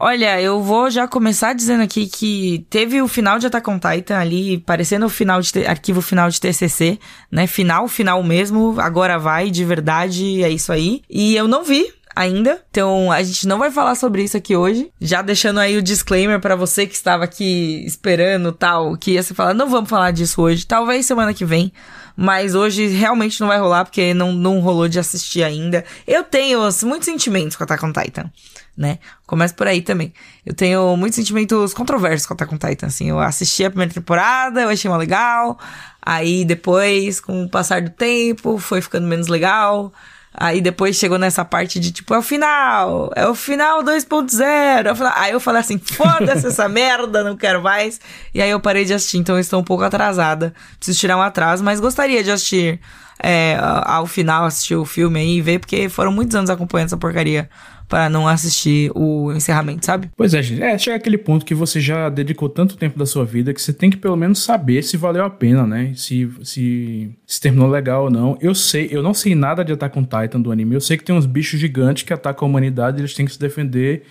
Olha, eu vou já começar dizendo aqui que teve o final de Attack on Titan ali, parecendo o final de arquivo final de TCC, né? Final, final mesmo, agora vai, de verdade, é isso aí. E eu não vi, ainda. Então a gente não vai falar sobre isso aqui hoje. Já deixando aí o disclaimer para você que estava aqui esperando tal, que ia se falar, não vamos falar disso hoje. Talvez semana que vem. Mas hoje realmente não vai rolar, porque não, não rolou de assistir ainda. Eu tenho muitos sentimentos com Attack on Titan, né? Começa por aí também. Eu tenho muitos sentimentos controversos com Attack on Titan, assim. Eu assisti a primeira temporada, eu achei uma legal. Aí depois, com o passar do tempo, foi ficando menos legal. Aí depois chegou nessa parte de tipo, é o final, é o final 2.0. Aí eu falei assim, foda-se essa merda, não quero mais. E aí eu parei de assistir, então estou um pouco atrasada. Preciso tirar um atraso, mas gostaria de assistir é, ao final, assistir o filme aí e ver, porque foram muitos anos acompanhando essa porcaria para não assistir o encerramento, sabe? Pois é, gente. É, chega aquele ponto que você já dedicou tanto tempo da sua vida que você tem que pelo menos saber se valeu a pena, né? Se, se, se terminou legal ou não. Eu sei, eu não sei nada de Attack on Titan do anime. Eu sei que tem uns bichos gigantes que atacam a humanidade e eles têm que se defender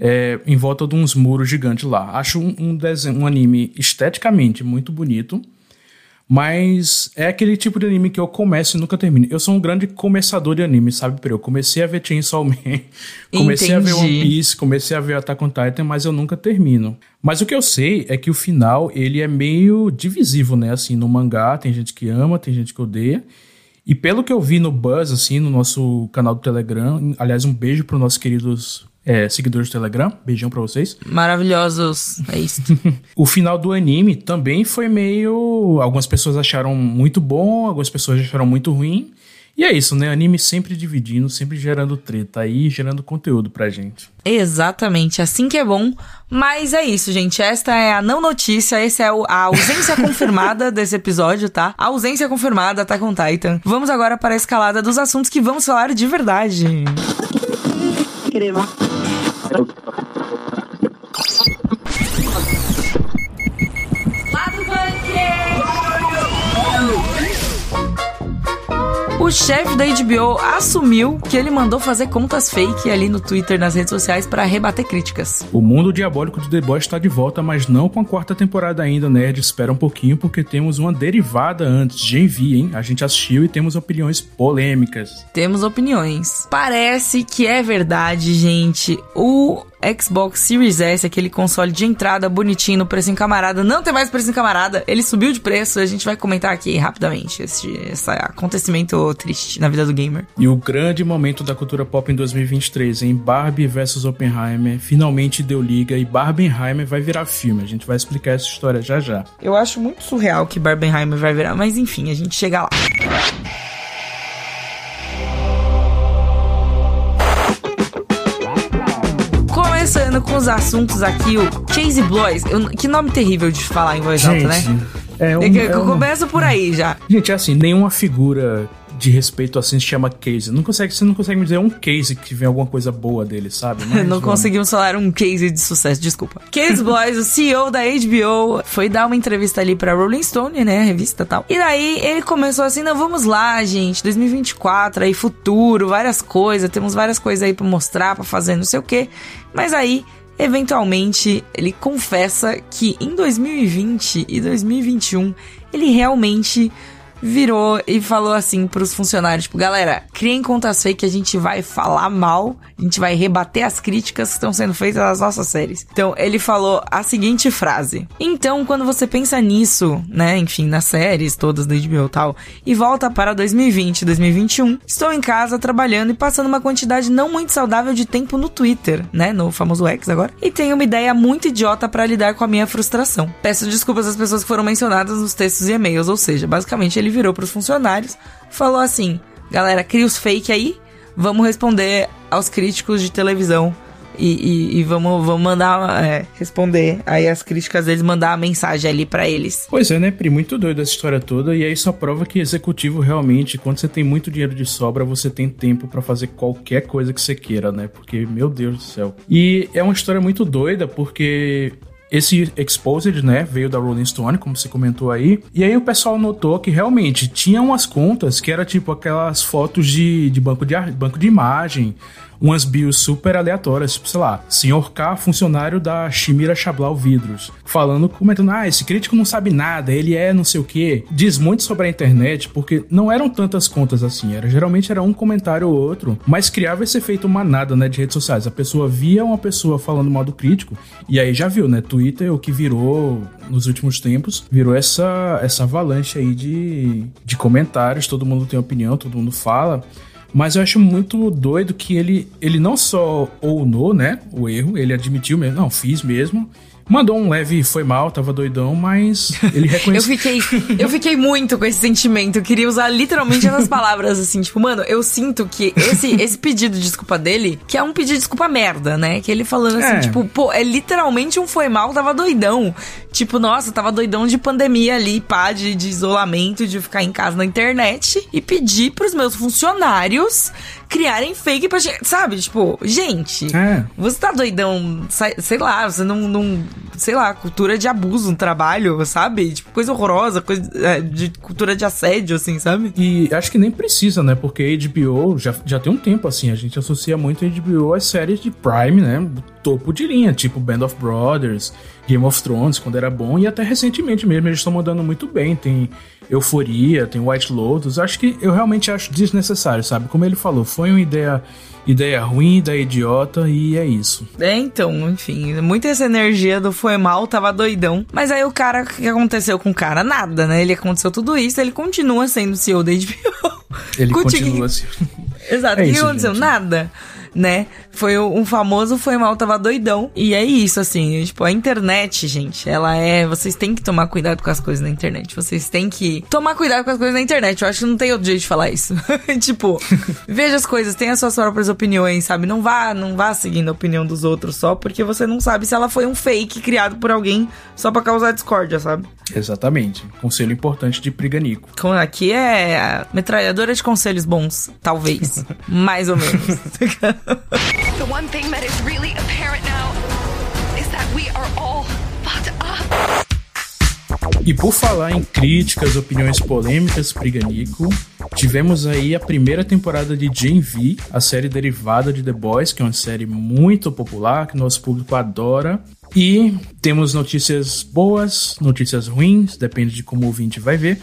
é, em volta de uns muros gigantes lá. Acho um, um, desenho, um anime esteticamente muito bonito. Mas é aquele tipo de anime que eu começo e nunca termino. Eu sou um grande começador de anime, sabe? Eu comecei a ver Chainsaw Man, comecei Entendi. a ver One Piece, comecei a ver Attack on Titan, mas eu nunca termino. Mas o que eu sei é que o final, ele é meio divisivo, né? Assim, no mangá tem gente que ama, tem gente que odeia. E pelo que eu vi no Buzz, assim, no nosso canal do Telegram, aliás, um beijo para os nossos queridos é, seguidores do Telegram. Beijão pra vocês. Maravilhosos. É isso. o final do anime também foi meio. Algumas pessoas acharam muito bom, algumas pessoas acharam muito ruim. E é isso, né? Anime sempre dividindo, sempre gerando treta aí, gerando conteúdo pra gente. Exatamente, assim que é bom. Mas é isso, gente. Esta é a não notícia, essa é a ausência confirmada desse episódio, tá? A ausência confirmada tá com Titan. Vamos agora para a escalada dos assuntos que vamos falar de verdade. Crema. O chefe da HBO assumiu que ele mandou fazer contas fake ali no Twitter, nas redes sociais, para rebater críticas. O mundo diabólico de The Boys está de volta, mas não com a quarta temporada ainda, nerd. Espera um pouquinho, porque temos uma derivada antes de envio, hein? A gente assistiu e temos opiniões polêmicas. Temos opiniões. Parece que é verdade, gente. O Xbox Series S, aquele console de entrada bonitinho no preço em camarada, não tem mais preço em camarada, ele subiu de preço, a gente vai comentar aqui rapidamente esse, esse acontecimento triste na vida do gamer. E o grande momento da cultura pop em 2023, em Barbie vs Oppenheimer, finalmente deu liga e Barbenheimer vai virar filme, a gente vai explicar essa história já já. Eu acho muito surreal que Barbenheimer vai virar, mas enfim, a gente chega lá. Começando com os assuntos aqui, o Chase Bloys. Eu, que nome terrível de falar em voz Gente, alta, né? É um, é, é começa por aí já. Gente, é assim, nenhuma figura de respeito assim se chama case. Não consegue, você não consegue me dizer um case que vem alguma coisa boa dele, sabe? Mas, não conseguimos falar um case de sucesso, desculpa. Case Boys, o CEO da HBO, foi dar uma entrevista ali pra Rolling Stone, né, a revista e tal. E daí ele começou assim, não, vamos lá, gente, 2024, aí futuro, várias coisas, temos várias coisas aí pra mostrar, pra fazer, não sei o quê. Mas aí eventualmente ele confessa que em 2020 e 2021 ele realmente virou e falou assim pros funcionários, tipo, galera, criem contas fake a gente vai falar mal, a gente vai rebater as críticas que estão sendo feitas às nossas séries. Então, ele falou a seguinte frase. Então, quando você pensa nisso, né, enfim, nas séries todas da HBO e tal, e volta para 2020, 2021, estou em casa trabalhando e passando uma quantidade não muito saudável de tempo no Twitter, né, no famoso X agora, e tenho uma ideia muito idiota para lidar com a minha frustração. Peço desculpas às pessoas que foram mencionadas nos textos e e-mails, ou seja, basicamente ele ele virou pros funcionários, falou assim: galera, cria os fake aí, vamos responder aos críticos de televisão. E, e, e vamos, vamos mandar é, responder aí as críticas deles, mandar a mensagem ali para eles. Pois é, né, Pri? Muito doido essa história toda. E aí só prova que executivo realmente, quando você tem muito dinheiro de sobra, você tem tempo para fazer qualquer coisa que você queira, né? Porque, meu Deus do céu. E é uma história muito doida, porque esse Exposed, né, veio da Rolling Stone, como você comentou aí. E aí o pessoal notou que realmente tinha umas contas que era tipo aquelas fotos de, de banco de banco de imagem umas bios super aleatórias, tipo, sei lá, senhor K, funcionário da Chimira Chablau Vidros, falando, comentando, ah, esse crítico não sabe nada, ele é não sei o que. Diz muito sobre a internet, porque não eram tantas contas assim, era geralmente era um comentário ou outro, mas criava esse efeito manada, né, de redes sociais. A pessoa via uma pessoa falando mal do crítico, e aí já viu, né, Twitter, o que virou nos últimos tempos, virou essa, essa avalanche aí de, de comentários, todo mundo tem opinião, todo mundo fala. Mas eu acho muito doido que ele, ele não só ounou, né, o erro, ele admitiu mesmo, não, fiz mesmo, Mandou um leve foi mal, tava doidão, mas ele reconheceu. eu, fiquei, eu fiquei muito com esse sentimento. Eu queria usar literalmente essas palavras, assim, tipo, mano, eu sinto que esse, esse pedido de desculpa dele, que é um pedido de desculpa merda, né? Que ele falando assim, é. tipo, pô, é literalmente um foi mal, tava doidão. Tipo, nossa, tava doidão de pandemia ali, pá, de, de isolamento, de ficar em casa na internet e pedir pros meus funcionários criarem fake pra gente. Sabe? Tipo, gente, é. você tá doidão, sei lá, você não, não. Sei lá, cultura de abuso no trabalho, sabe? Tipo, coisa horrorosa, coisa é, de cultura de assédio, assim, sabe? E acho que nem precisa, né? Porque HBO já, já tem um tempo, assim, a gente associa muito a HBO às séries de Prime, né? Topo de linha, tipo Band of Brothers, Game of Thrones, quando era bom, e até recentemente mesmo eles estão mandando muito bem. Tem Euforia, tem White Lotus. Acho que eu realmente acho desnecessário, sabe? Como ele falou, foi uma ideia ideia ruim, ideia idiota e é isso. É, então, enfim, muita essa energia do foi mal, tava doidão. Mas aí o cara, o que aconteceu com o cara? Nada, né? Ele aconteceu tudo isso, ele continua sendo CEO da HBO. Ele continua assim. Exato, é o que aconteceu? Gente. Nada né? Foi um famoso foi mal, tava doidão. E é isso, assim, tipo, a internet, gente, ela é. Vocês têm que tomar cuidado com as coisas na internet. Vocês têm que tomar cuidado com as coisas na internet. Eu acho que não tem outro jeito de falar isso. tipo, veja as coisas, tenha as suas próprias opiniões, sabe? Não vá, não vá seguindo a opinião dos outros só porque você não sabe se ela foi um fake criado por alguém só para causar discórdia, sabe? Exatamente. Conselho importante de Priganico. Aqui é metralhadora de conselhos bons, talvez. Mais ou menos. The one thing that is really apparent now is that we are all fucked up. E por falar em críticas, opiniões polêmicas, Priganico, tivemos aí a primeira temporada de Gen V, a série derivada de The Boys, que é uma série muito popular, que nosso público adora. E temos notícias boas, notícias ruins, depende de como o ouvinte vai ver.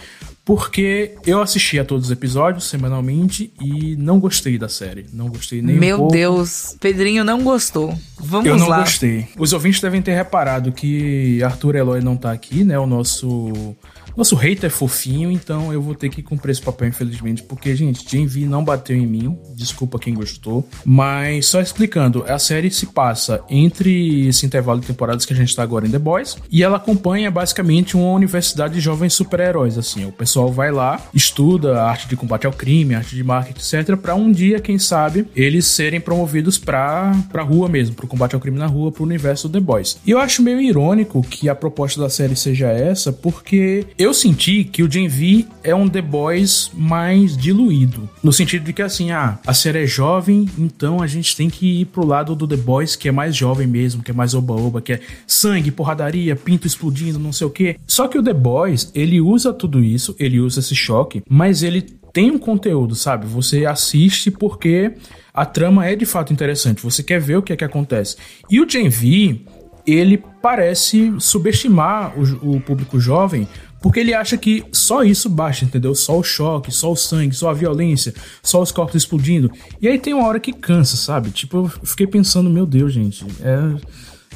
Porque eu assisti a todos os episódios semanalmente e não gostei da série. Não gostei nem Meu um pouco. Deus, Pedrinho não gostou. Vamos lá. Eu não lá. gostei. Os ouvintes devem ter reparado que Arthur Eloy não tá aqui, né? O nosso nosso hater é fofinho, então eu vou ter que cumprir esse papel, infelizmente, porque, gente, Gen V não bateu em mim. Desculpa quem gostou. Mas, só explicando, a série se passa entre esse intervalo de temporadas que a gente tá agora em The Boys, e ela acompanha basicamente uma universidade de jovens super-heróis, assim. O pessoal vai lá, estuda a arte de combate ao crime, arte de marketing, etc, para um dia, quem sabe, eles serem promovidos pra, pra rua mesmo, pro combate ao crime na rua, pro universo The Boys. E eu acho meio irônico que a proposta da série seja essa, porque eu senti que o Gen V é um The Boys mais diluído. No sentido de que, assim, ah, a série é jovem, então a gente tem que ir pro lado do The Boys, que é mais jovem mesmo, que é mais oba-oba, que é sangue, porradaria, pinto explodindo, não sei o quê. Só que o The Boys, ele usa tudo isso, ele usa esse choque, mas ele tem um conteúdo, sabe? Você assiste porque a trama é de fato interessante, você quer ver o que é que acontece. E o Gen V, ele parece subestimar o, o público jovem porque ele acha que só isso basta, entendeu? Só o choque, só o sangue, só a violência, só os corpos explodindo. E aí tem uma hora que cansa, sabe? Tipo, eu fiquei pensando, meu Deus, gente, é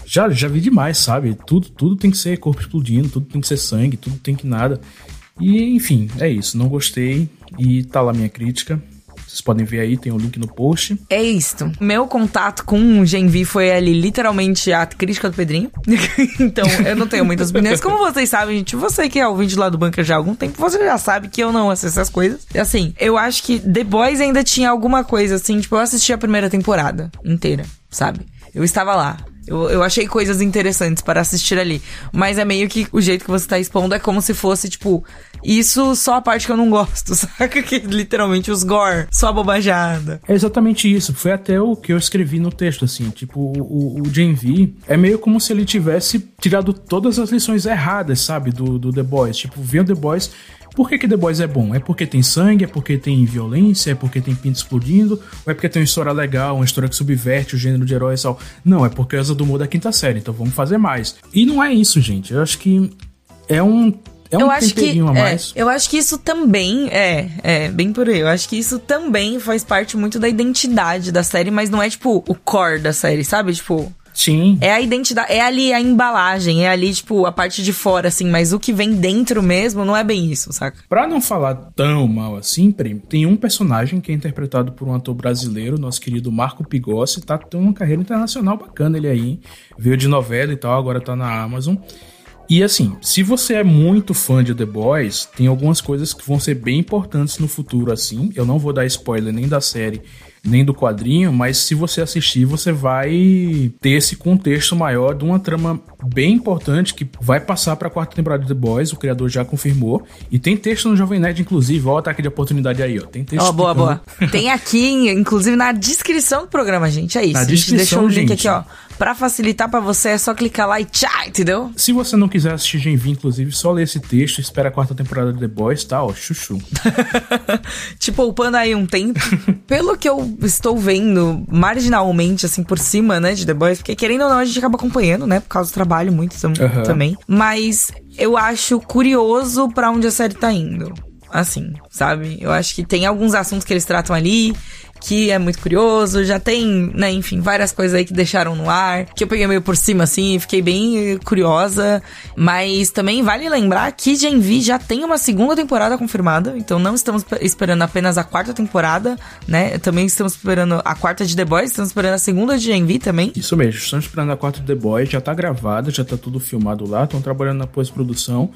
já, já vi demais, sabe? Tudo, tudo tem que ser corpo explodindo, tudo tem que ser sangue, tudo tem que nada. E enfim, é isso. Não gostei e tá lá minha crítica. Vocês podem ver aí, tem o um link no post. É isto. Meu contato com o Genvi foi ali literalmente a crítica do Pedrinho. então, eu não tenho muitas opiniões. Como vocês sabem, gente, você que é ouvinte lá do Bunker já há algum tempo, você já sabe que eu não assisto essas coisas. Assim, eu acho que The Boys ainda tinha alguma coisa assim, tipo, eu assisti a primeira temporada inteira, sabe? Eu estava lá. Eu, eu achei coisas interessantes para assistir ali. Mas é meio que o jeito que você tá expondo é como se fosse, tipo, isso só a parte que eu não gosto, saca? Que literalmente os gore, só a bobajada. É exatamente isso. Foi até o que eu escrevi no texto, assim. Tipo, o, o Gen V é meio como se ele tivesse tirado todas as lições erradas, sabe? Do, do The Boys. Tipo, viu The Boys Por que, que The Boys é bom? É porque tem sangue, é porque tem violência, é porque tem pinto explodindo, ou é porque tem uma história legal, uma história que subverte o gênero de herói e tal. Não, é porque é do humor da quinta série, então vamos fazer mais. E não é isso, gente. Eu acho que é um é um eu acho que, a mais. É, eu acho que isso também é, é, bem por aí. Eu acho que isso também faz parte muito da identidade da série, mas não é tipo o core da série, sabe? Tipo, Sim. É a identidade, é ali a embalagem, é ali, tipo, a parte de fora, assim, mas o que vem dentro mesmo não é bem isso, saca? Pra não falar tão mal assim, tem um personagem que é interpretado por um ator brasileiro, nosso querido Marco Pigossi, tá tendo uma carreira internacional bacana ele aí. Veio de novela e tal, agora tá na Amazon. E assim, se você é muito fã de The Boys, tem algumas coisas que vão ser bem importantes no futuro, assim. Eu não vou dar spoiler nem da série, nem do quadrinho, mas se você assistir, você vai ter esse contexto maior de uma trama bem importante que vai passar para a quarta temporada de The Boys, o criador já confirmou. E tem texto no Jovem Nerd, inclusive, ó, o ataque de oportunidade aí, ó. Tem texto. Ó, oh, boa, boa. tem aqui, inclusive, na descrição do programa, gente. É isso. Na descrição, deixou o link aqui, ó. Pra facilitar para você, é só clicar lá e tchau, entendeu? Se você não quiser assistir Gen V, inclusive, só lê esse texto, espera a quarta temporada de The Boys, tá? Ó, chuchu. Te poupando aí um tempo. Pelo que eu estou vendo, marginalmente, assim, por cima, né, de The Boys, porque querendo ou não, a gente acaba acompanhando, né, por causa do trabalho muito uhum. também. Mas eu acho curioso para onde a série tá indo assim, sabe? Eu acho que tem alguns assuntos que eles tratam ali que é muito curioso, já tem, né, enfim, várias coisas aí que deixaram no ar, que eu peguei meio por cima assim, fiquei bem curiosa, mas também vale lembrar que Gen V já tem uma segunda temporada confirmada, então não estamos esperando apenas a quarta temporada, né? Também estamos esperando a quarta de The Boys, estamos esperando a segunda de Gen V também. Isso mesmo, estamos esperando a quarta de The Boys, já tá gravada, já tá tudo filmado lá, estão trabalhando na pós-produção.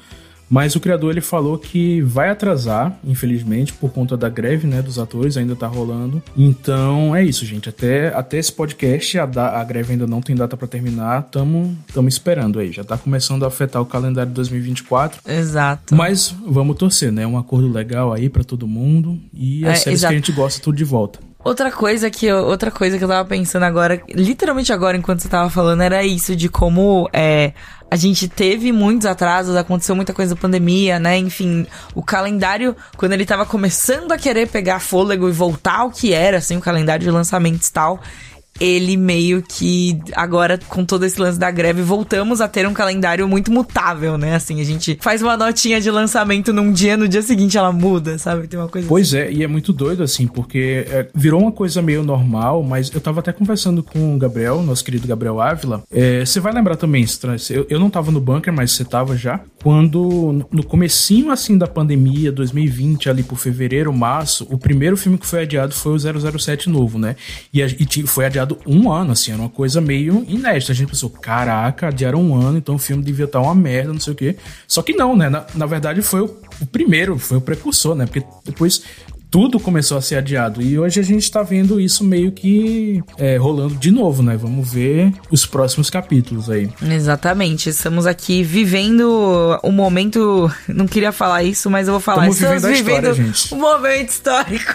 Mas o criador ele falou que vai atrasar, infelizmente, por conta da greve, né, dos atores, ainda tá rolando. Então é isso, gente. Até, até esse podcast, a, da, a greve ainda não tem data para terminar. Tamo, tamo esperando aí. Já tá começando a afetar o calendário de 2024. Exato. Mas vamos torcer, né? Um acordo legal aí para todo mundo. E as é, séries exato. que a gente gosta tudo de volta. Outra coisa que eu, outra coisa que eu tava pensando agora, literalmente agora enquanto você tava falando, era isso de como é, a gente teve muitos atrasos, aconteceu muita coisa da pandemia, né? Enfim, o calendário, quando ele tava começando a querer pegar fôlego e voltar ao que era, assim, o calendário de lançamentos e tal, ele meio que agora com todo esse lance da greve voltamos a ter um calendário muito mutável, né? Assim, a gente faz uma notinha de lançamento num dia, no dia seguinte ela muda, sabe? Tem uma coisa Pois assim. é, e é muito doido assim, porque é, virou uma coisa meio normal, mas eu tava até conversando com o Gabriel, nosso querido Gabriel Ávila. É, você vai lembrar também, eu, eu não tava no bunker, mas você tava já, quando no comecinho assim da pandemia, 2020, ali por fevereiro, março, o primeiro filme que foi adiado foi o 007 novo, né? E, e foi adiado um ano, assim, era uma coisa meio inédita. A gente pensou, caraca, adiaram um ano, então o filme devia estar uma merda, não sei o quê. Só que não, né? Na, na verdade foi o, o primeiro, foi o precursor, né? Porque depois tudo começou a ser adiado. E hoje a gente tá vendo isso meio que é, rolando de novo, né? Vamos ver os próximos capítulos aí. Exatamente. Estamos aqui vivendo o momento. Não queria falar isso, mas eu vou falar. Estamos vivendo, vivendo história, gente. um momento histórico.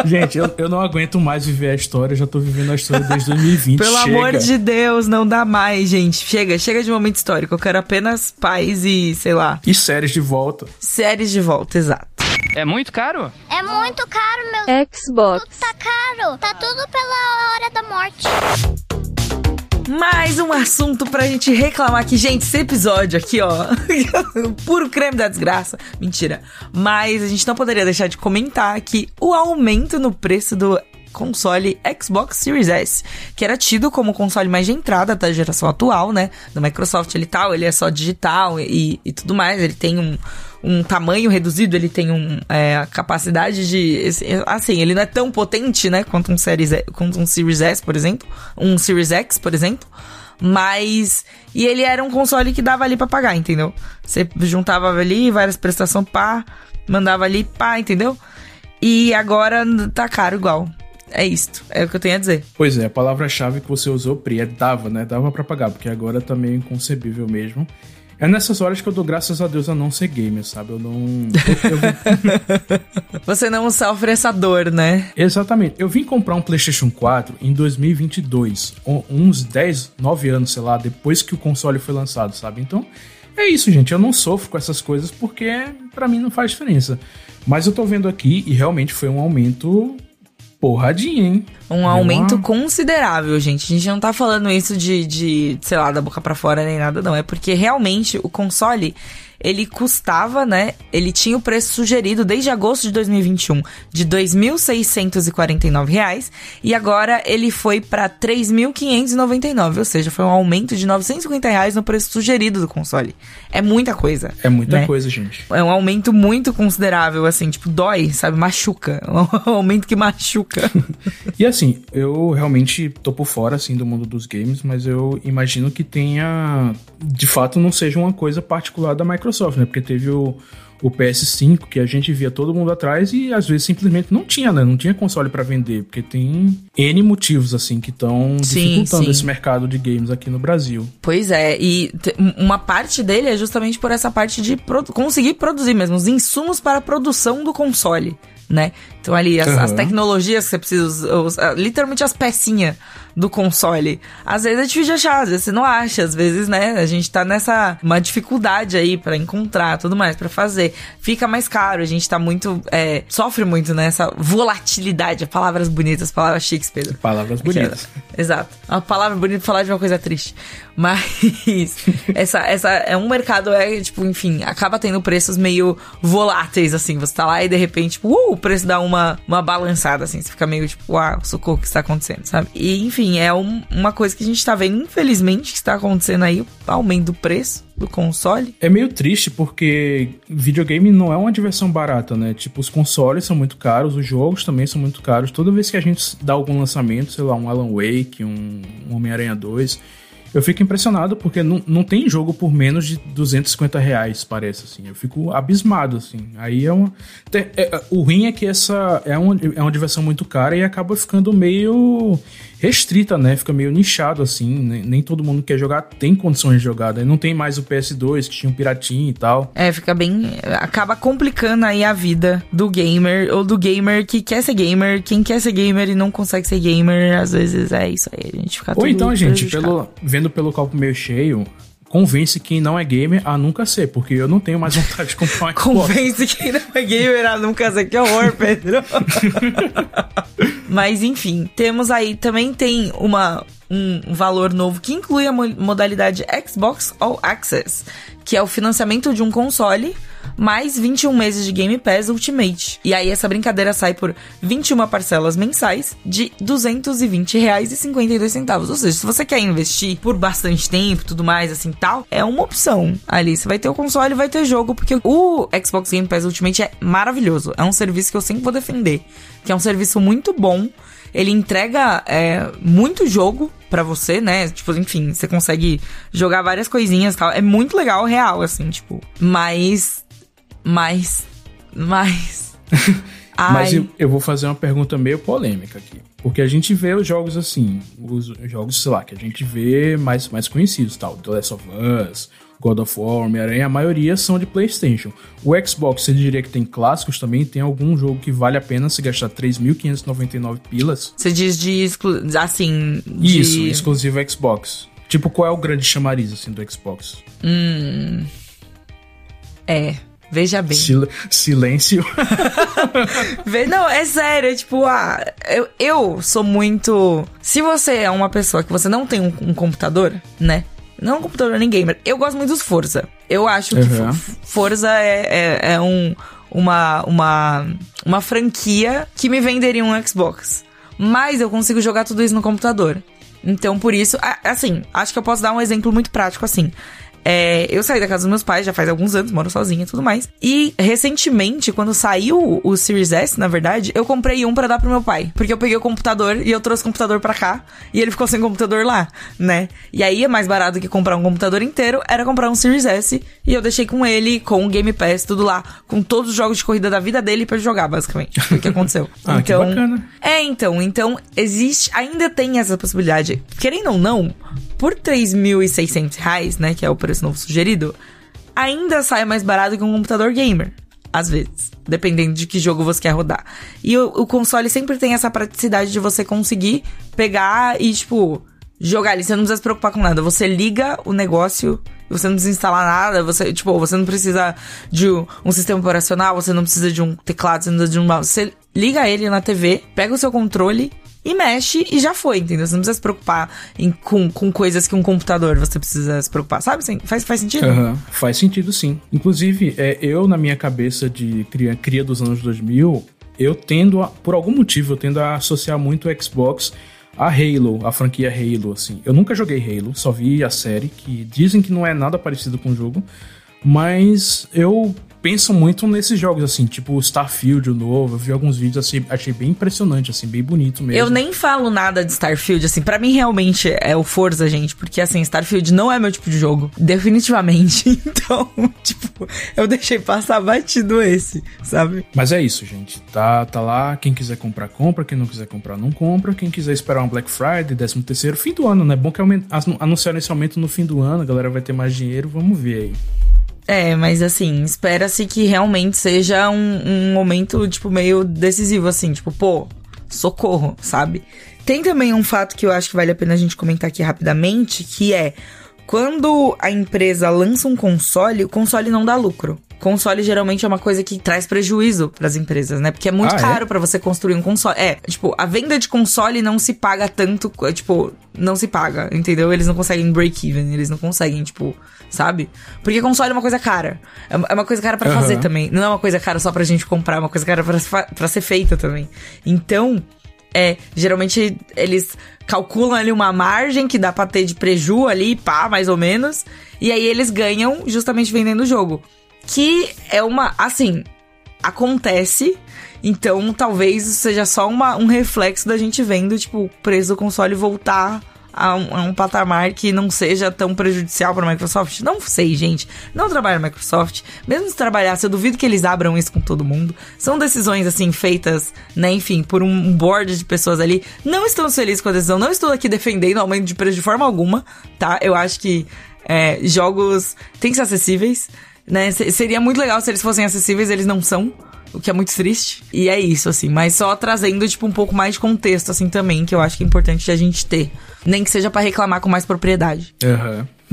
gente, eu, eu não aguento mais viver a história. Eu já tô vivendo a história desde 2020. Pelo chega. amor de Deus, não dá mais, gente. Chega, chega de momento histórico. Eu quero apenas paz e, sei lá. E séries de volta. Séries de volta, exato. É muito caro? É muito caro, meu. Xbox. Tudo tá caro. Tá tudo pela hora da morte. Mais um assunto pra gente reclamar aqui. Gente, esse episódio aqui, ó. puro creme da desgraça. Mentira. Mas a gente não poderia deixar de comentar que o aumento no preço do console Xbox Series S, que era tido como o console mais de entrada da geração atual, né? Da Microsoft ele tal, ele é só digital e, e tudo mais, ele tem um, um tamanho reduzido, ele tem um, é, capacidade de. Assim, ele não é tão potente, né? Quanto um, Series, quanto um Series S, por exemplo. Um Series X, por exemplo. Mas. E ele era um console que dava ali para pagar, entendeu? Você juntava ali várias prestações, pá, mandava ali, pá, entendeu? E agora tá caro igual. É isto, é o que eu tenho a dizer. Pois é, a palavra-chave que você usou, Pri, é dava, né? Dava para pagar, porque agora tá meio inconcebível mesmo. É nessas horas que eu dou graças a Deus a não ser gamer, sabe? Eu não. Eu, eu... Você não sofre essa dor, né? Exatamente. Eu vim comprar um PlayStation 4 em 2022, uns 10, 9 anos, sei lá, depois que o console foi lançado, sabe? Então, É isso, gente. Eu não sofro com essas coisas porque para mim não faz diferença. Mas eu tô vendo aqui e realmente foi um aumento porradinho, hein? Um aumento uma... considerável, gente. A gente não tá falando isso de, de, sei lá, da boca para fora nem nada, não. É porque realmente o console ele custava, né? Ele tinha o preço sugerido desde agosto de 2021 de R$ 2.649 e agora ele foi para R$ 3.599, ou seja, foi um aumento de 950 reais no preço sugerido do console. É muita coisa. É muita né? coisa, gente. É um aumento muito considerável, assim, tipo, dói, sabe? Machuca. É um aumento que machuca. e assim, eu realmente tô por fora, assim, do mundo dos games, mas eu imagino que tenha, de fato, não seja uma coisa particular da Microsoft Microsoft, né? Porque teve o, o PS5 que a gente via todo mundo atrás e às vezes simplesmente não tinha, né? Não tinha console para vender, porque tem N motivos assim que estão dificultando sim. esse mercado de games aqui no Brasil. Pois é, e uma parte dele é justamente por essa parte de produ conseguir produzir mesmo os insumos para a produção do console, né? Então ali as, uhum. as tecnologias que você precisa, os, literalmente as pecinhas do console. Às vezes é difícil de achar, às vezes você não acha, às vezes, né, a gente tá nessa uma dificuldade aí para encontrar, tudo mais para fazer. Fica mais caro, a gente tá muito é, sofre muito nessa né, volatilidade, palavras bonitas, palavras Shakespeare. Palavras bonitas. Exato. A palavra bonita falar de uma coisa triste. Mas essa essa é um mercado é tipo, enfim, acaba tendo preços meio voláteis assim, você tá lá e de repente, tipo, uh, o preço dá uma uma balançada assim, você fica meio tipo, uau, socorro, o que está acontecendo, sabe? E enfim, é um, uma coisa que a gente tá vendo, infelizmente, que está acontecendo aí, o aumento do preço do console. É meio triste porque videogame não é uma diversão barata, né? Tipo, os consoles são muito caros, os jogos também são muito caros. Toda vez que a gente dá algum lançamento, sei lá, um Alan Wake, um, um Homem-Aranha 2, eu fico impressionado porque não, não tem jogo por menos de 250 reais, parece, assim. Eu fico abismado, assim. Aí é uma... É, é, o ruim é que essa é uma, é uma diversão muito cara e acaba ficando meio restrita, né? Fica meio nichado, assim. Nem, nem todo mundo que quer jogar tem condições de jogar. Daí não tem mais o PS2, que tinha um piratinho e tal. É, fica bem... Acaba complicando aí a vida do gamer, ou do gamer que quer ser gamer. Quem quer ser gamer e não consegue ser gamer, às vezes é isso aí. A gente fica Ou então, gente, pelo, vendo pelo copo meio cheio, convence quem não é gamer a nunca ser, porque eu não tenho mais vontade de comprar um Xbox. Convence quem não é gamer a nunca ser. Que horror, Pedro. Mas enfim, temos aí também tem uma um valor novo que inclui a modalidade Xbox All Access, que é o financiamento de um console mais 21 meses de Game Pass Ultimate. E aí essa brincadeira sai por 21 parcelas mensais de R$ 220,52. Ou seja, se você quer investir por bastante tempo, tudo mais assim, tal, é uma opção ali. Você vai ter o console vai ter jogo, porque o Xbox Game Pass Ultimate é maravilhoso. É um serviço que eu sempre vou defender, que é um serviço muito bom. Ele entrega é, muito jogo para você, né? Tipo, enfim, você consegue jogar várias coisinhas e tal. É muito legal, real, assim, tipo. Mas mas. Mas. Mas eu, eu, vou fazer uma pergunta meio polêmica aqui. Porque a gente vê os jogos assim, os jogos, sei lá, que a gente vê mais, mais conhecidos, tal, The Last of Us, God of War, Homem-Aranha, a maioria são de PlayStation. O Xbox, você diria que tem clássicos também? Tem algum jogo que vale a pena se gastar 3.599 pilas? Você diz de, assim... De... Isso, exclusivo Xbox. Tipo, qual é o grande chamariz, assim, do Xbox? Hum... É... Veja bem. Sil silêncio. Não, é sério. É tipo, ah, eu, eu sou muito. Se você é uma pessoa que você não tem um, um computador, né? Não um computador nem gamer. Eu gosto muito dos Forza. Eu acho que uhum. Forza é, é, é um, uma, uma, uma franquia que me venderia um Xbox. Mas eu consigo jogar tudo isso no computador. Então, por isso, assim, acho que eu posso dar um exemplo muito prático assim. É, eu saí da casa dos meus pais já faz alguns anos, moro sozinha e tudo mais. E recentemente, quando saiu o Series S, na verdade, eu comprei um para dar pro meu pai. Porque eu peguei o computador e eu trouxe o computador para cá. E ele ficou sem computador lá, né? E aí é mais barato que comprar um computador inteiro, era comprar um Series S. E eu deixei com ele, com o Game Pass, tudo lá. Com todos os jogos de corrida da vida dele para jogar, basicamente. Foi o que aconteceu. ah, então, que bacana. É, então. Então, existe. Ainda tem essa possibilidade. Querendo ou não, por 3.600 reais, né? Que é o preço novo sugerido, ainda sai mais barato que um computador gamer. Às vezes, dependendo de que jogo você quer rodar. E o, o console sempre tem essa praticidade de você conseguir pegar e, tipo, jogar ali. Você não precisa se preocupar com nada. Você liga o negócio, você não precisa instalar nada, você, tipo, você não precisa de um sistema operacional, você não precisa de um teclado, você não precisa de um mouse. Você liga ele na TV, pega o seu controle e mexe e já foi, entendeu? Você não precisa se preocupar em, com, com coisas que um computador você precisa se preocupar. Sabe? Faz, faz sentido? Uhum. Faz sentido, sim. Inclusive, é, eu, na minha cabeça de cria, cria dos anos 2000, eu tendo a, por algum motivo, eu tendo a associar muito o Xbox a Halo, a franquia Halo, assim. Eu nunca joguei Halo, só vi a série, que dizem que não é nada parecido com o jogo, mas eu penso muito nesses jogos, assim, tipo Starfield, o novo. Eu vi alguns vídeos, assim, achei bem impressionante, assim, bem bonito mesmo. Eu nem falo nada de Starfield, assim, para mim realmente é o Forza, gente, porque, assim, Starfield não é meu tipo de jogo, definitivamente. Então, tipo, eu deixei passar batido esse, sabe? Mas é isso, gente. Tá, tá lá, quem quiser comprar, compra, quem não quiser comprar, não compra. Quem quiser esperar um Black Friday, 13 terceiro, fim do ano, né? Bom que anunciaram esse aumento no fim do ano, a galera vai ter mais dinheiro, vamos ver aí. É, mas assim, espera-se que realmente seja um, um momento, tipo, meio decisivo, assim, tipo, pô, socorro, sabe? Tem também um fato que eu acho que vale a pena a gente comentar aqui rapidamente, que é quando a empresa lança um console, o console não dá lucro. Console geralmente é uma coisa que traz prejuízo para as empresas, né? Porque é muito ah, é? caro é? para você construir um console. É, tipo, a venda de console não se paga tanto, tipo, não se paga, entendeu? Eles não conseguem break even, eles não conseguem, tipo, sabe? Porque console é uma coisa cara. É, é uma coisa cara para uhum. fazer também. Não é uma coisa cara só pra gente comprar, é uma coisa cara para ser feita também. Então, é, geralmente eles calculam ali uma margem que dá pra ter de preju ali, pá, mais ou menos. E aí eles ganham justamente vendendo o jogo. Que é uma. Assim, acontece. Então talvez seja só uma, um reflexo da gente vendo, tipo, o preço do console voltar a um, a um, patamar que não seja tão prejudicial para a Microsoft? Não sei, gente. Não trabalho na Microsoft. Mesmo se trabalhasse, eu duvido que eles abram isso com todo mundo. São decisões, assim, feitas, né, enfim, por um board de pessoas ali. Não estamos felizes com a decisão. Não estou aqui defendendo aumento de preço de forma alguma, tá? Eu acho que é, jogos têm que ser acessíveis, né? seria muito legal se eles fossem acessíveis, eles não são o que é muito triste. E é isso, assim, mas só trazendo, tipo, um pouco mais de contexto, assim, também, que eu acho que é importante a gente ter. Nem que seja para reclamar com mais propriedade. Aham. Uhum.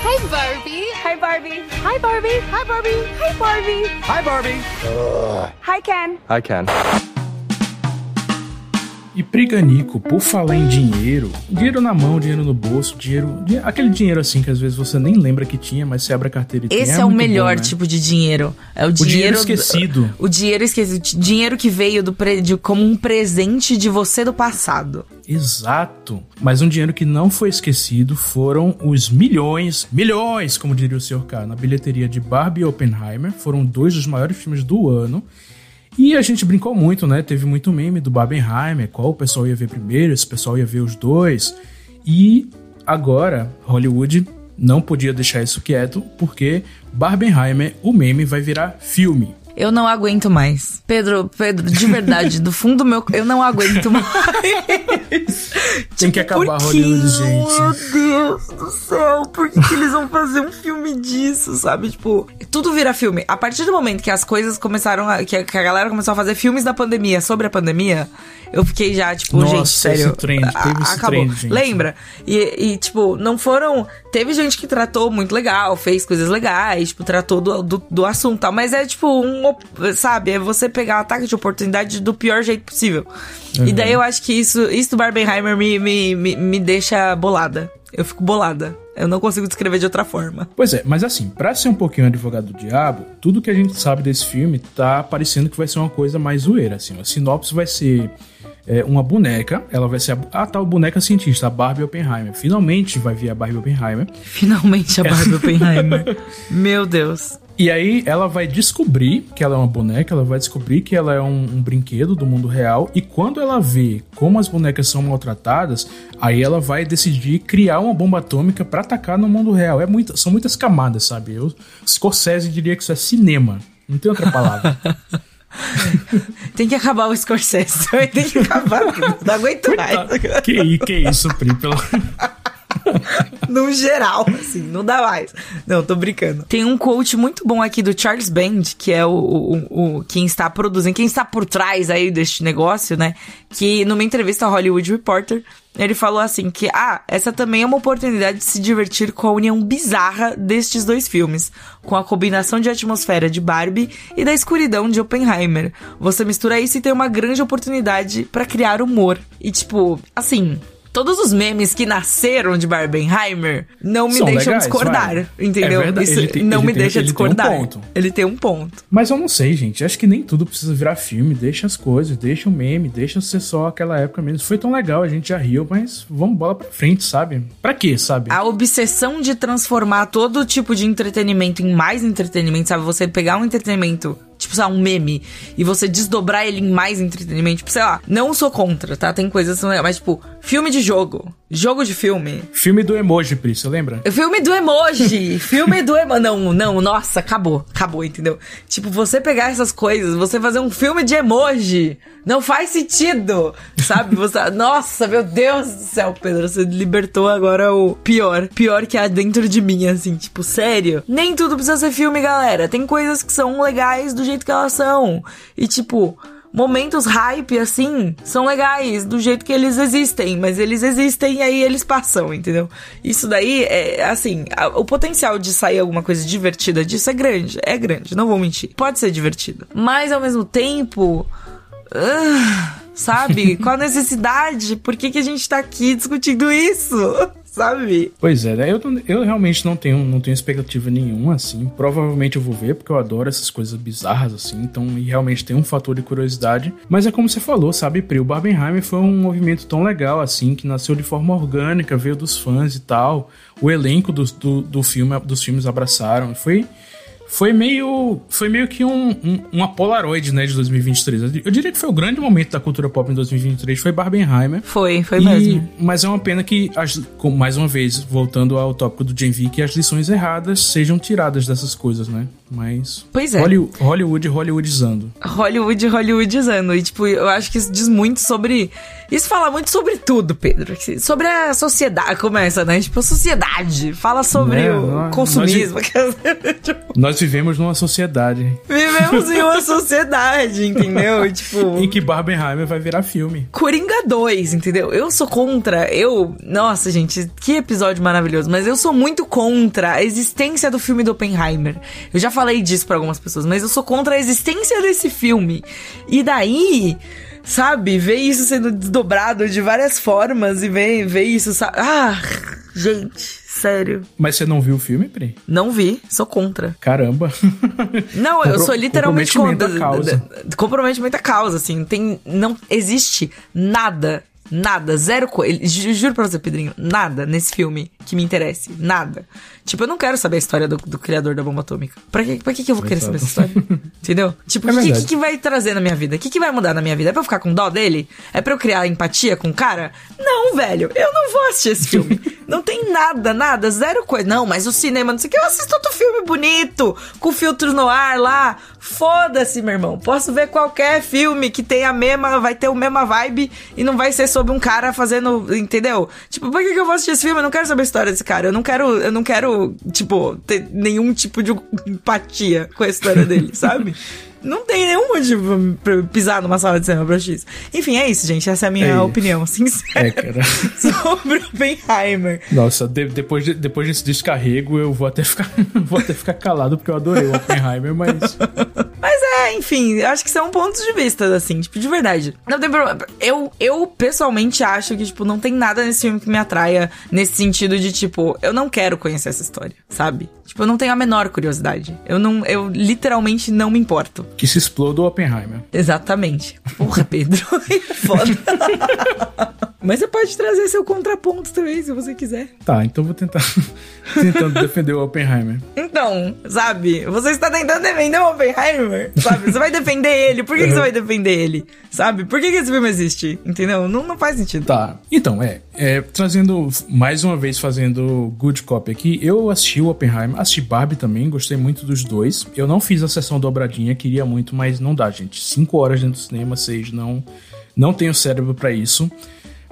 Hi Barbie. Hi Barbie. Hi Barbie. Hi Barbie. Hi Barbie. Hi Barbie. Uh. Hi Ken. Hi Ken. E Priganico, por falar em dinheiro, dinheiro na mão, dinheiro no bolso, dinheiro. Aquele dinheiro assim que às vezes você nem lembra que tinha, mas você abre a carteira e Esse tem. é, é o melhor bom, né? tipo de dinheiro. É o, o dinheiro, dinheiro esquecido. O dinheiro esquecido. Dinheiro que veio do pre, de, como um presente de você do passado. Exato. Mas um dinheiro que não foi esquecido foram os milhões, milhões, como diria o Sr. K, na bilheteria de Barbie e Oppenheimer. Foram dois dos maiores filmes do ano. E a gente brincou muito, né? Teve muito meme do Barbenheimer, qual o pessoal ia ver primeiro, se o pessoal ia ver os dois. E agora, Hollywood não podia deixar isso quieto, porque Barbenheimer, o meme, vai virar filme. Eu não aguento mais. Pedro, Pedro, de verdade, do fundo do meu. Eu não aguento mais. Tem que acabar Hollywood, gente. Meu Deus do céu, por que, que eles vão fazer um filme disso, sabe? Tipo, tudo vira filme. A partir do momento que as coisas começaram a. que a, que a galera começou a fazer filmes da pandemia sobre a pandemia, eu fiquei já, tipo, Nossa, gente, sério. Trend, esse acabou. Trend. Lembra? E, e, tipo, não foram. Teve gente que tratou muito legal, fez coisas legais, tipo, tratou do, do, do assunto tal, mas é tipo um sabe, é você pegar o ataque de oportunidade do pior jeito possível. Uhum. E daí eu acho que isso, isso do Barbenheimer me, me, me, me deixa bolada. Eu fico bolada. Eu não consigo descrever de outra forma. Pois é, mas assim, pra ser um pouquinho advogado do diabo, tudo que a gente sabe desse filme tá parecendo que vai ser uma coisa mais zoeira, assim. A sinopse vai ser é, uma boneca, ela vai ser a, a, tal boneca cientista, a Barbie Oppenheimer. Finalmente vai vir a Barbie Oppenheimer. Finalmente a Barbie Oppenheimer. Meu Deus. E aí ela vai descobrir que ela é uma boneca, ela vai descobrir que ela é um, um, brinquedo do mundo real. E quando ela vê como as bonecas são maltratadas, aí ela vai decidir criar uma bomba atômica para atacar no mundo real. É muito, são muitas camadas, sabe? Eu, Scorsese diria que isso é cinema. Não tem outra palavra. tem que acabar o Scorsese. Tem que acabar. Não aguento mais. Que, que isso, Pri? Pelo... no geral, assim, não dá mais. Não, tô brincando. Tem um quote muito bom aqui do Charles Band, que é o, o, o quem está produzindo, quem está por trás aí deste negócio, né? Que numa entrevista ao Hollywood Reporter, ele falou assim que, ah, essa também é uma oportunidade de se divertir com a união bizarra destes dois filmes, com a combinação de atmosfera de Barbie e da escuridão de Oppenheimer. Você mistura isso e tem uma grande oportunidade para criar humor. E tipo, assim, todos os memes que nasceram de Barbenheimer não me São deixam legais, discordar, vai. entendeu? É Isso tem, não me tem, deixa ele discordar. Tem um ponto. Ele tem um ponto. Mas eu não sei, gente. Acho que nem tudo precisa virar filme. Deixa as coisas, deixa o meme, deixa ser só aquela época mesmo. Foi tão legal, a gente já riu, mas vamos bola pra frente, sabe? Pra quê, sabe? A obsessão de transformar todo tipo de entretenimento em mais entretenimento, sabe? Você pegar um entretenimento tipo, sei lá, um meme, e você desdobrar ele em mais entretenimento, tipo, sei lá, não sou contra, tá? Tem coisas, mas tipo, filme de jogo, jogo de filme. Filme do emoji, Pri, você lembra? Filme do emoji, filme do emoji. Não, não, nossa, acabou, acabou, entendeu? Tipo, você pegar essas coisas, você fazer um filme de emoji, não faz sentido, sabe? Você, nossa, meu Deus do céu, Pedro, você libertou agora o pior, pior que há dentro de mim, assim, tipo, sério. Nem tudo precisa ser filme, galera. Tem coisas que são legais do jeito que elas são. E tipo, momentos hype assim são legais do jeito que eles existem, mas eles existem e aí eles passam, entendeu? Isso daí é assim, a, o potencial de sair alguma coisa divertida disso é grande, é grande, não vou mentir. Pode ser divertido, mas ao mesmo tempo, uh, sabe? Qual a necessidade? Por que, que a gente tá aqui discutindo isso? Sabe? Pois é, né? eu, eu realmente não tenho, não tenho expectativa nenhuma, assim. Provavelmente eu vou ver, porque eu adoro essas coisas bizarras, assim. Então, e realmente tem um fator de curiosidade. Mas é como você falou, sabe, Pri? O Barbenheimer foi um movimento tão legal, assim, que nasceu de forma orgânica, veio dos fãs e tal. O elenco do, do, do filme, dos filmes abraçaram. Foi foi meio foi meio que um, um, uma Polaroid, né, de 2023. Eu diria que foi o grande momento da cultura pop em 2023, foi Barbenheimer. Foi, foi e, mesmo. Mas é uma pena que, as, mais uma vez, voltando ao tópico do Gen V, que as lições erradas sejam tiradas dessas coisas, né? Mas. Pois é. Hollywood, Hollywood Hollywoodizando. Hollywood Hollywoodizando. E, tipo, eu acho que isso diz muito sobre. Isso fala muito sobre tudo, Pedro. Sobre a sociedade. Começa, né? Tipo, a sociedade. Fala sobre né? o nós, consumismo. Nós, nós, vivemos numa sociedade. Vivemos em uma sociedade, entendeu? tipo. Em que Barbenheimer vai virar filme. Coringa 2, entendeu? Eu sou contra. Eu. Nossa, gente, que episódio maravilhoso. Mas eu sou muito contra a existência do filme do Oppenheimer. Eu já falei disso para algumas pessoas, mas eu sou contra a existência desse filme. E daí, sabe, ver isso sendo desdobrado de várias formas e ver, ver isso, sabe? Ah, gente, sério. Mas você não viu o filme, Pri? Não vi, sou contra. Caramba. Não, eu sou literalmente contra. Causa. Comprometimento à causa, assim. Tem, não existe nada Nada, zero coisa. Juro pra você, Pedrinho, nada nesse filme que me interesse. Nada. Tipo, eu não quero saber a história do, do criador da bomba atômica. Pra, que, pra que, que eu vou querer saber essa história? Entendeu? Tipo, o é que, que, que, vai trazer na minha vida? O que, que vai mudar na minha vida? É pra eu ficar com dó dele? É pra eu criar empatia com o cara? Não, velho. Eu não vou assistir esse filme. não tem nada, nada, zero coisa. Não, mas o cinema, não sei o que. Eu assisto outro filme bonito, com filtros no ar lá. Foda-se, meu irmão. Posso ver qualquer filme que tenha a mesma, vai ter o mesma vibe e não vai ser sobre um cara fazendo, entendeu? Tipo, por que, que eu vou assistir esse filme? Eu não quero saber a história desse cara. Eu não quero, eu não quero, tipo, ter nenhum tipo de empatia com a história dele, sabe? Não tem nenhum motivo pra pisar numa sala de cinema pra X. Enfim, é isso, gente. Essa é a minha é opinião sincera é, sobre Oppenheimer. Nossa, de, depois, de, depois desse descarrego, eu vou até ficar, vou até ficar calado porque eu adorei o Oppenheimer, mas. Mas é, enfim, acho que são pontos de vista, assim, tipo, de verdade. Não tem problema. Eu, eu pessoalmente acho que, tipo, não tem nada nesse filme que me atraia nesse sentido de, tipo, eu não quero conhecer essa história, sabe? Tipo, eu não tenho a menor curiosidade. Eu não, eu literalmente não me importo. Que se exploda o Oppenheimer. Exatamente. Porra, Pedro. Foda. Mas você pode trazer seu contraponto também, se você quiser. Tá, então vou tentar. tentando defender o Oppenheimer. Então, sabe? Você está tentando defender o Oppenheimer, sabe? Você vai defender ele. Por que, que você vai defender ele? Sabe? Por que, que esse filme existe? Entendeu? Não, não faz sentido. Tá. Então, é, é. Trazendo, mais uma vez, fazendo good copy aqui. Eu assisti o Oppenheimer, assisti Barbie também, gostei muito dos dois. Eu não fiz a sessão dobradinha, queria muito, mas não dá, gente. Cinco horas dentro do cinema, seis, não. Não tenho cérebro para isso.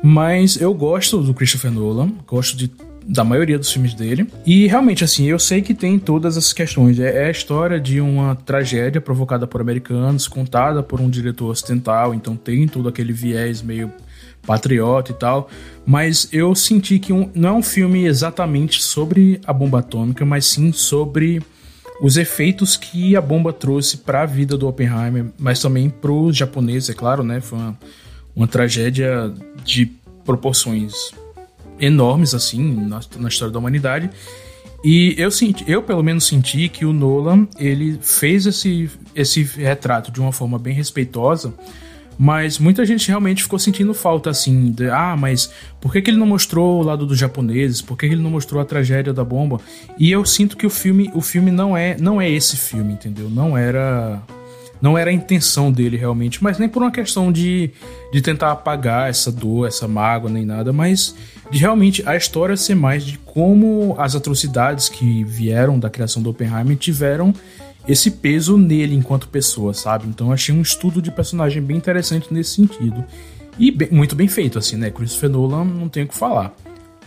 Mas eu gosto do Christopher Nolan, gosto de da maioria dos filmes dele. E realmente, assim, eu sei que tem todas essas questões. É, é a história de uma tragédia provocada por americanos, contada por um diretor ocidental, então tem todo aquele viés meio patriota e tal. Mas eu senti que um, não é um filme exatamente sobre a bomba atômica, mas sim sobre os efeitos que a bomba trouxe para a vida do Oppenheimer, mas também para os japoneses, é claro, né? Foi uma, uma tragédia de proporções enormes, assim, na, na história da humanidade. E eu senti, eu pelo menos senti que o Nolan, ele fez esse, esse retrato de uma forma bem respeitosa, mas muita gente realmente ficou sentindo falta, assim, de, ah, mas por que, que ele não mostrou o lado dos japoneses? Por que, que ele não mostrou a tragédia da bomba? E eu sinto que o filme, o filme não é, não é esse filme, entendeu? Não era não era a intenção dele realmente, mas nem por uma questão de, de tentar apagar essa dor, essa mágoa, nem nada, mas de realmente a história ser mais de como as atrocidades que vieram da criação do Oppenheimer tiveram esse peso nele enquanto pessoa, sabe? Então achei um estudo de personagem bem interessante nesse sentido. E bem, muito bem feito, assim, né? Christopher Nolan não tenho o que falar.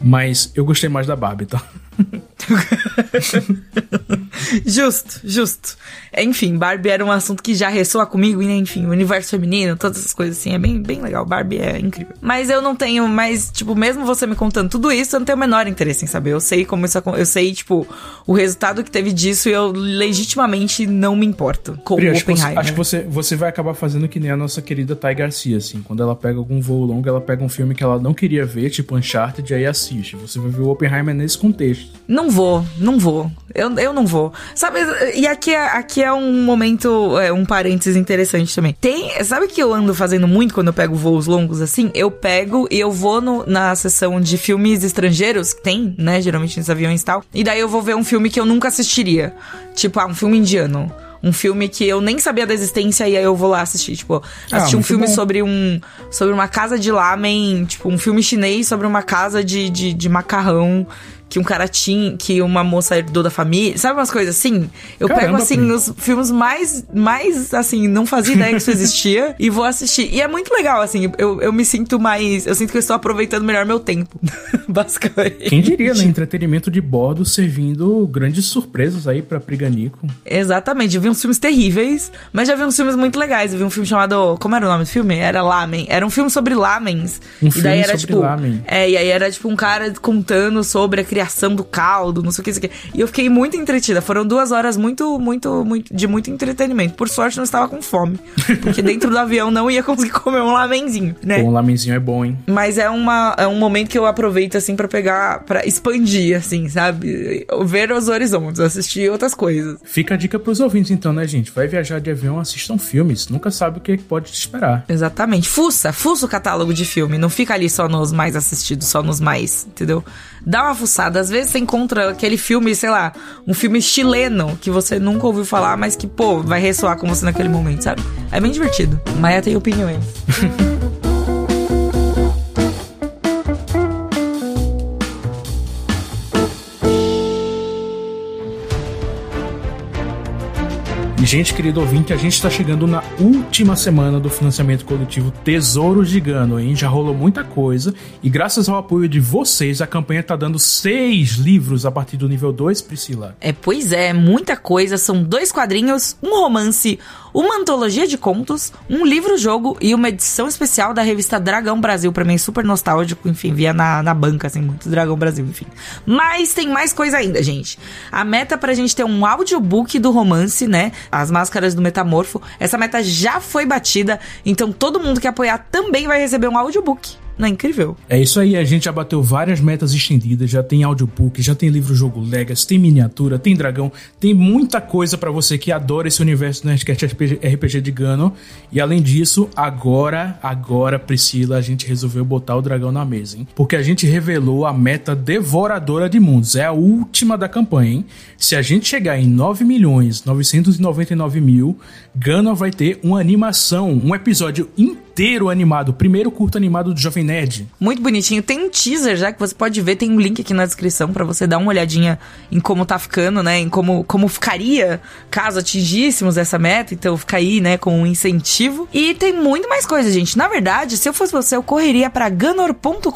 Mas eu gostei mais da Barbie, tá? justo, justo. Enfim, Barbie era um assunto que já ressoa comigo, né? Enfim, o universo feminino, todas essas coisas assim, é bem, bem legal. Barbie é incrível. Mas eu não tenho mais, tipo, mesmo você me contando tudo isso, eu não tenho o menor interesse em saber. Eu sei como isso Eu sei, tipo, o resultado que teve disso e eu legitimamente não me importo com Pri, o Oppenheimer. Acho que, você, acho que você, você vai acabar fazendo que nem a nossa querida Thay Garcia, assim. Quando ela pega algum voo longo, ela pega um filme que ela não queria ver, tipo Uncharted, e aí assiste. Você vai ver o Oppenheimer nesse contexto. Não vou, não vou. Eu, eu não vou. Sabe, e aqui é, aqui é um momento, é, um parênteses interessante também. Tem, sabe que eu ando fazendo muito quando eu pego voos longos assim? Eu pego e eu vou no, na sessão de filmes estrangeiros, que tem, né, geralmente nos aviões e tal. E daí eu vou ver um filme que eu nunca assistiria. Tipo, ah, um filme indiano um filme que eu nem sabia da existência e aí eu vou lá assistir, tipo, assistir ah, um filme bom. sobre um sobre uma casa de lamen, tipo, um filme chinês sobre uma casa de, de, de macarrão que um cara tinha, que uma moça herdou da família, sabe umas coisas assim? Eu Caramba, pego assim nos filmes mais, mais assim, não fazia ideia que isso existia e vou assistir. E é muito legal, assim, eu, eu me sinto mais, eu sinto que eu estou aproveitando melhor meu tempo, basicamente. Quem diria, né? Entretenimento de bordo servindo grandes surpresas aí pra Priganico. Exatamente, eu vi uns filmes terríveis, mas já vi uns filmes muito legais. Eu vi um filme chamado, como era o nome do filme? Era Lamen. Era um filme sobre lamens. Um e daí era sobre tipo, lamen. É, e aí era tipo um cara contando sobre a criação criação do caldo, não sei o que, isso aqui. E eu fiquei muito entretida. Foram duas horas muito, muito, muito, de muito entretenimento. Por sorte, não estava com fome. Porque dentro do avião não ia conseguir comer um lamenzinho, né? um lamenzinho é bom, hein? Mas é, uma, é um momento que eu aproveito, assim, para pegar, para expandir, assim, sabe? Ver os horizontes, assistir outras coisas. Fica a dica pros ouvintes, então, né, gente? Vai viajar de avião, assistam filmes. Nunca sabe o que pode te esperar. Exatamente. Fuça, fuça o catálogo de filme. Não fica ali só nos mais assistidos, só nos mais, entendeu? Dá uma fuçada. Às vezes você encontra aquele filme, sei lá, um filme chileno que você nunca ouviu falar, mas que, pô, vai ressoar com você naquele momento, sabe? É bem divertido. Maia tem opiniões. gente, querido ouvinte, a gente está chegando na última semana do financiamento coletivo Tesouros de Gano, hein? Já rolou muita coisa e graças ao apoio de vocês, a campanha está dando seis livros a partir do nível 2, Priscila. É, pois é, muita coisa. São dois quadrinhos, um romance, uma antologia de contos, um livro-jogo e uma edição especial da revista Dragão Brasil. Pra mim, super nostálgico, enfim, via na, na banca, assim, muito Dragão Brasil, enfim. Mas tem mais coisa ainda, gente. A meta pra gente ter um audiobook do romance, né? As Máscaras do Metamorfo. Essa meta já foi batida, então todo mundo que apoiar também vai receber um audiobook. Não é incrível? É isso aí, a gente já bateu várias metas estendidas, já tem audiobook, já tem livro-jogo Legacy, tem miniatura, tem dragão, tem muita coisa para você que adora esse universo do Nerdcast RPG de Gano. E além disso, agora, agora, Priscila, a gente resolveu botar o dragão na mesa, hein? Porque a gente revelou a meta devoradora de mundos, é a última da campanha, hein? Se a gente chegar em 9 milhões 999 mil, Gano vai ter uma animação, um episódio inteiro animado, primeiro curto animado do Jovem Nerd. Muito bonitinho. Tem um teaser já que você pode ver, tem um link aqui na descrição para você dar uma olhadinha em como tá ficando, né? Em como, como ficaria caso atingíssemos essa meta. Então fica aí, né, com um incentivo. E tem muito mais coisa, gente. Na verdade, se eu fosse você, eu correria para ganor.com.br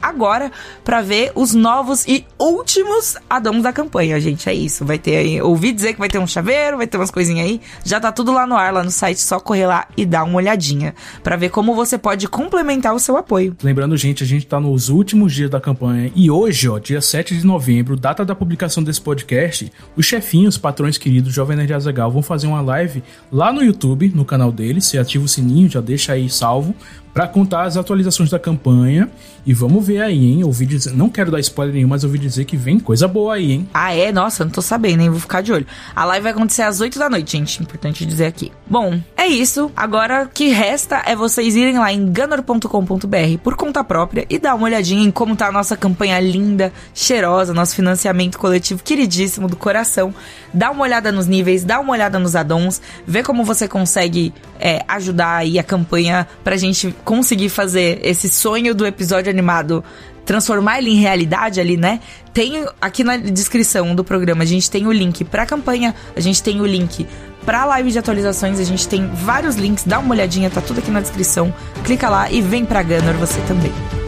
agora para ver os novos e últimos addons da campanha, gente. É isso. Vai ter aí. Ouvi dizer que vai ter um chaveiro, vai ter umas coisinhas aí. Já tá tudo lá no ar, lá no site. Só correr lá e dar uma olhadinha para ver como você pode complementar o seu apoio. Lembrando, gente, a gente tá nos últimos dias da campanha e hoje, ó, dia 7 de novembro, data da publicação desse podcast, os chefinhos, patrões queridos, Jovem Nerd Azagal, vão fazer uma live lá no YouTube, no canal deles. Você ativa o sininho, já deixa aí salvo para contar as atualizações da campanha. E vamos ver aí, hein? Ouvi dizer, não quero dar spoiler nenhum, mas ouvi dizer que vem coisa boa aí, hein? Ah, é? Nossa, não tô sabendo, hein? Vou ficar de olho. A live vai acontecer às 8 da noite, gente. Importante dizer aqui. Bom, é isso. Agora o que resta é vocês irem lá em gunner.com.br por conta própria e dar uma olhadinha em como tá a nossa campanha linda, cheirosa, nosso financiamento coletivo queridíssimo do coração. Dá uma olhada nos níveis, dá uma olhada nos addons, vê como você consegue é, ajudar aí a campanha pra gente conseguir fazer esse sonho do episódio animado transformar ele em realidade ali, né? Tem aqui na descrição do programa, a gente tem o link pra campanha, a gente tem o link pra live de atualizações, a gente tem vários links, dá uma olhadinha, tá tudo aqui na descrição. Clica lá e vem pra Gunner você também.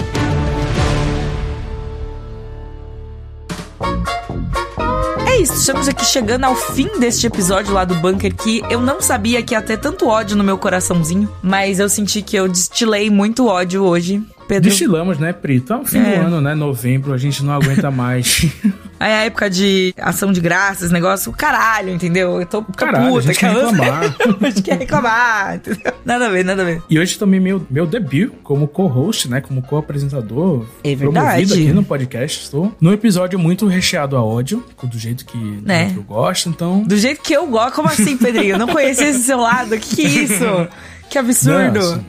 Isso, estamos aqui chegando ao fim deste episódio lá do bunker que eu não sabia que ia ter tanto ódio no meu coraçãozinho, mas eu senti que eu destilei muito ódio hoje. Pedro. Destilamos, né, Pri? Tá no fim É. do ano, né? Novembro, a gente não aguenta mais. Aí a época de ação de graças, negócio, caralho, entendeu? Eu tô, tô Caralho, a puta, gente quer reclamar. a gente quer reclamar, entendeu? Nada a ver, nada a ver. E hoje também meu, meu debut como co-host, né? Como co-apresentador. É verdade. Promovido aqui no podcast. Estou num episódio muito recheado a ódio, do jeito que, Né? que eu gosto. Então, Do jeito que eu gosto, como assim, Pedrinho? Eu não conhecia esse seu lado, que que é isso? Que absurdo. Não, assim,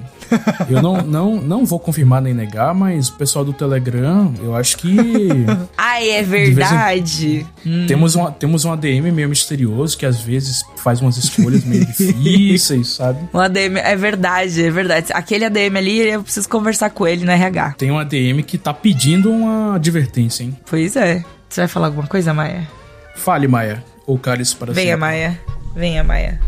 eu não, não, não vou confirmar nem negar, mas o pessoal do Telegram, eu acho que Ai, é vez em- verdade. Hum. temos, uma, temos um ADM meio misterioso que às vezes faz umas escolhas meio difíceis, sabe? Um ADM, é verdade, é verdade. Aquele ADM ali, eu preciso conversar com ele no RH. Tem um ADM que tá pedindo uma advertência, hein? Pois é. Você vai falar alguma coisa, Maia? Fale, Maia. Ou isso para Venha, sempre. Maia. Venha, Maia.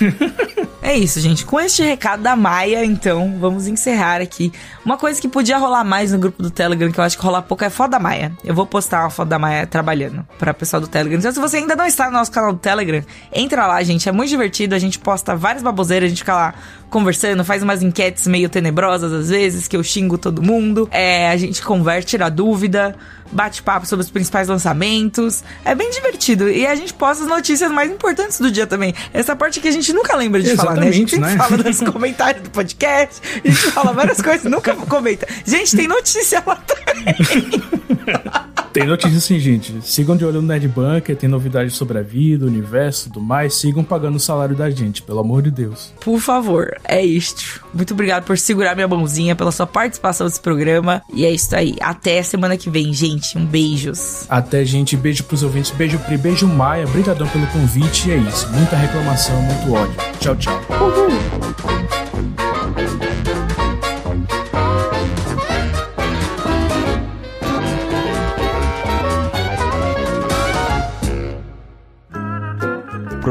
É isso, gente. Com este recado da Maia, então, vamos encerrar aqui. Uma coisa que podia rolar mais no grupo do Telegram, que eu acho que rola pouco, é foto da Maia. Eu vou postar uma foto da Maia trabalhando para pessoal do Telegram. Então, se você ainda não está no nosso canal do Telegram, entra lá, gente. É muito divertido. A gente posta várias baboseiras, a gente fica lá conversando, faz umas enquetes meio tenebrosas às vezes, que eu xingo todo mundo. É, a gente converte, tira dúvida, bate papo sobre os principais lançamentos. É bem divertido. E a gente posta as notícias mais importantes do dia também. Essa parte que a gente nunca lembra de falar, Exatamente, sempre né? fala nos comentários do podcast, a gente fala várias coisas, nunca comenta. Gente, tem notícia lá também. Tem notícia sim, gente. Sigam de olho no Nerd Bunker, tem novidades sobre a vida, o universo e tudo mais. Sigam pagando o salário da gente, pelo amor de Deus. Por favor, é isto. Muito obrigado por segurar minha mãozinha, pela sua participação nesse programa. E é isso aí. Até semana que vem, gente. Um beijos. Até, gente. Beijo pros ouvintes. Beijo, Pri. Beijo, Maia. Obrigadão pelo convite. E é isso. Muita reclamação, muito ódio. Tchau, tchau.